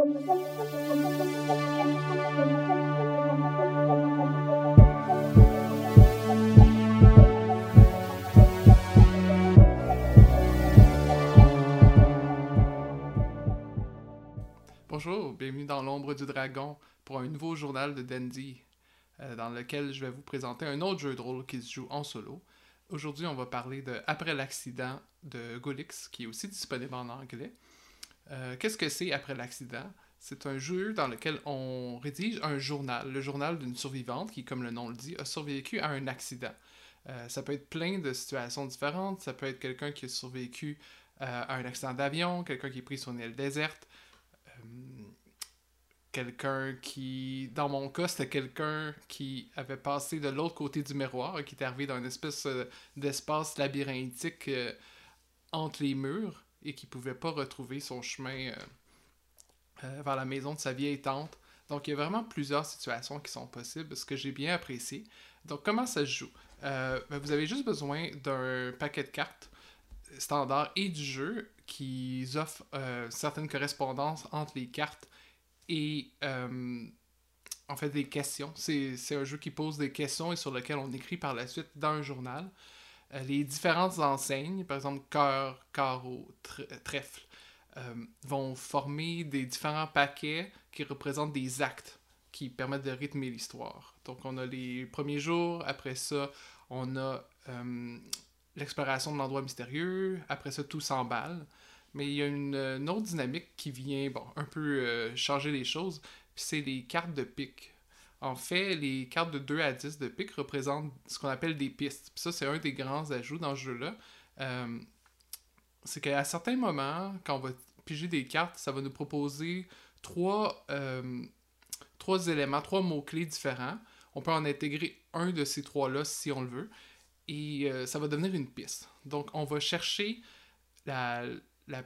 Bonjour, bienvenue dans l'ombre du dragon pour un nouveau journal de Dandy euh, dans lequel je vais vous présenter un autre jeu de rôle qui se joue en solo. Aujourd'hui, on va parler de Après l'accident de Golix qui est aussi disponible en anglais. Euh, Qu'est-ce que c'est Après l'accident? C'est un jeu dans lequel on rédige un journal, le journal d'une survivante qui, comme le nom le dit, a survécu à un accident. Euh, ça peut être plein de situations différentes. Ça peut être quelqu'un qui a survécu euh, à un accident d'avion, quelqu'un qui est pris une île déserte, quelqu'un qui, dans mon cas, c'était quelqu'un qui avait passé de l'autre côté du miroir, qui était arrivé dans une espèce d'espace labyrinthique entre les murs et qui pouvait pas retrouver son chemin euh, euh, vers la maison de sa vieille tante. Donc, il y a vraiment plusieurs situations qui sont possibles, ce que j'ai bien apprécié. Donc, comment ça se joue? Euh, ben, Vous avez juste besoin d'un paquet de cartes standard et du jeu qui offre certaines correspondances entre les cartes et en fait des questions. C'est un jeu qui pose des questions et sur lequel on écrit par la suite dans un journal. Euh, les différentes enseignes, par exemple cœur, carreau, trèfle, euh, vont former des différents paquets qui représentent des actes qui permettent de rythmer l'histoire. Donc on a les premiers jours, après ça on a euh, l'exploration de l'endroit mystérieux, après ça tout s'emballe. Mais il y a une, autre dynamique qui vient un peu changer les choses, c'est les cartes de pique. En fait, les cartes de 2 à 10 de pique représentent ce qu'on appelle des pistes. Puis ça, c'est un des grands ajouts dans ce jeu-là. Euh, c'est qu'à certains moments, quand on va piger des cartes, ça va nous proposer trois, euh, trois éléments, trois mots-clés différents. On peut en intégrer un de ces trois-là si on le veut. Et euh, ça va devenir une piste. Donc, on va chercher la, la,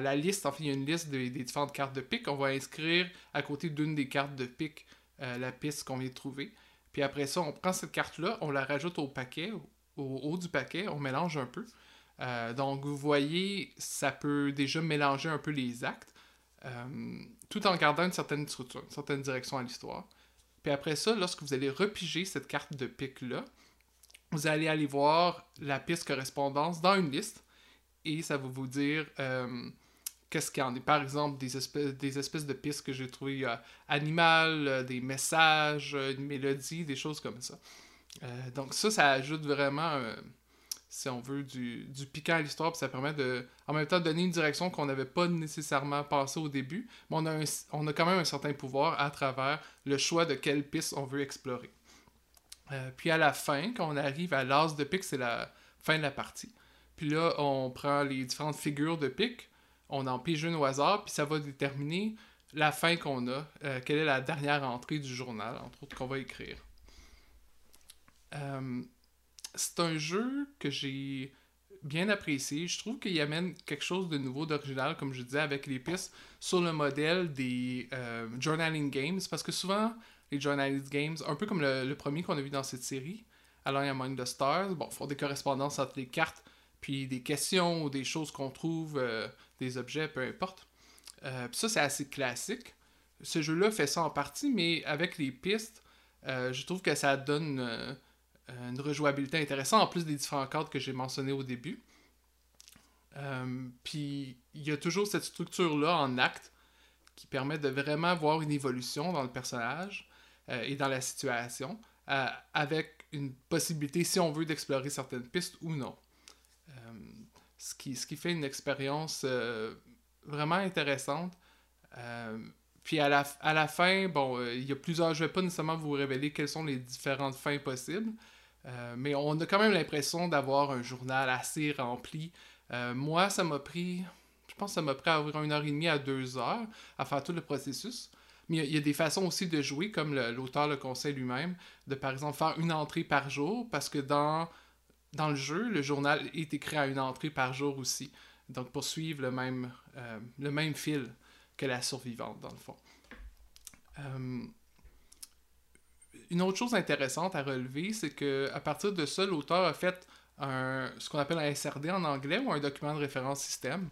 la, liste. En fait, il y a une liste des, des différentes cartes de pique. On va inscrire à côté d'une des cartes de pique euh, la piste qu'on vient de trouver. Puis après ça, on prend cette carte-là, on la rajoute au paquet, au haut du paquet, on mélange un peu. Euh, donc, vous voyez, ça peut déjà mélanger un peu les actes, euh, tout en gardant une certaine structure, une certaine direction à l'histoire. Puis après ça, lorsque vous allez repiger cette carte de pique-là, vous allez aller voir la piste correspondance dans une liste et ça va vous dire qu'est-ce qu'il y en est. Par exemple, des espèces, de pistes que j'ai trouvées euh, animales, euh, des messages, euh, une mélodie, des choses comme ça. Donc ça, ça ajoute vraiment, si on veut, du, piquant à l'histoire, puis ça permet de, en même temps, donner une direction qu'on n'avait pas nécessairement pensé au début, mais on a, on a quand même un certain pouvoir à travers le choix de quelle piste on veut explorer. Puis à la fin, quand on arrive à l'as de pique, c'est la fin de la partie. Puis là, on prend les différentes figures de pique, on en pige une au hasard, puis ça va déterminer la fin qu'on a, euh, quelle est la dernière entrée du journal, entre autres, qu'on va écrire. Euh, c'est un jeu que j'ai bien apprécié. Je trouve qu'il amène quelque chose de nouveau, d'original, comme je disais, avec les pistes sur le modèle des euh, journaling games, parce que souvent, les journaling games, un peu comme le, premier qu'on a vu dans cette série, Along Among the Stars, bon, font des correspondances entre les cartes, puis des questions ou des choses qu'on trouve, euh, des objets, peu importe. Euh, ça, c'est assez classique. Ce jeu-là fait ça en partie, mais avec les pistes, euh, je trouve que ça donne une rejouabilité intéressante, en plus des différents cadres que j'ai mentionnés au début. Puis il y a toujours cette structure-là en acte qui permet de vraiment voir une évolution dans le personnage et dans la situation, avec une possibilité, si on veut, d'explorer certaines pistes ou non. Ce, qui, ce qui fait une expérience euh, vraiment intéressante. Euh, puis à la, à la fin, bon, euh, il y a plusieurs. Je vais pas nécessairement vous révéler quelles sont les différentes fins possibles, mais on a quand même l'impression d'avoir un journal assez rempli. Moi, ça m'a pris, je pense que ça m'a pris à ouvrir une heure et demie à deux heures à faire tout le processus. Mais il y a- des façons aussi de jouer, comme l'auteur le conseille lui-même, de par exemple faire une entrée par jour, parce que dans, dans le jeu, le journal est écrit à une entrée par jour aussi. Donc pour suivre le même, euh, le même fil que la survivante, dans le fond. Euh, une autre chose intéressante à relever, c'est que à partir de ça, l'auteur a fait un, ce qu'on appelle un SRD en anglais ou un document de référence système.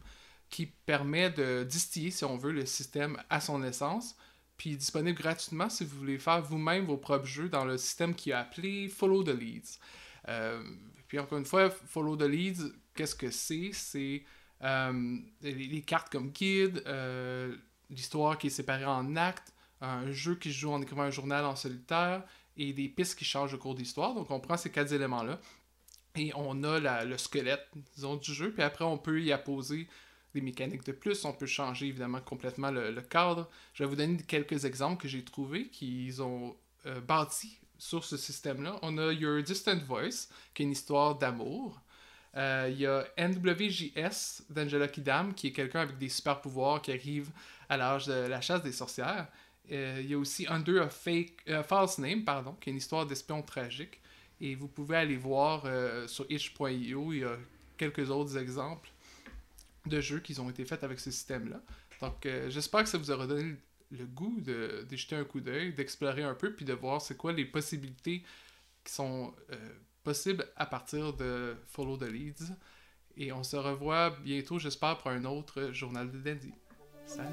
qui permet de distiller, si on veut, le système à son essence. Puis disponible gratuitement si vous voulez faire vous-même vos propres jeux dans le système qui est appelé Follow the Leads. Euh, puis encore une fois, Follow the Leads, qu'est-ce que c'est? C'est euh, les, cartes comme guide, euh, l'histoire qui est séparée en actes, un jeu qui se joue en écrivant un journal en solitaire et des pistes qui changent au cours d'histoire. Donc on prend ces quatre éléments-là et on a le squelette, du jeu. Puis après, on peut y apposer des mécaniques de plus. On peut changer évidemment complètement le, cadre. Je vais vous donner quelques exemples que j'ai trouvés qui ont bâti sur ce système-là. On a Your Distant Voice, qui est une histoire d'amour. Euh, il y a NWJS d'Angela Kidam, qui est quelqu'un avec des super pouvoirs qui arrive à l'âge de la chasse des sorcières. Euh, il y a aussi Under a Fake, False Name, pardon, qui est une histoire d'espion tragique. Et vous pouvez aller voir sur itch.io, il y a quelques autres exemples de jeux qui ont été faits avec ce système-là. Donc, euh, j'espère que ça vous aura donné le goût de, jeter un coup d'œil, d'explorer un peu, puis de voir c'est quoi les possibilités qui sont euh, possibles à partir de Follow the Leads. Et on se revoit bientôt, j'espère, pour un autre journal de lundi. Salut!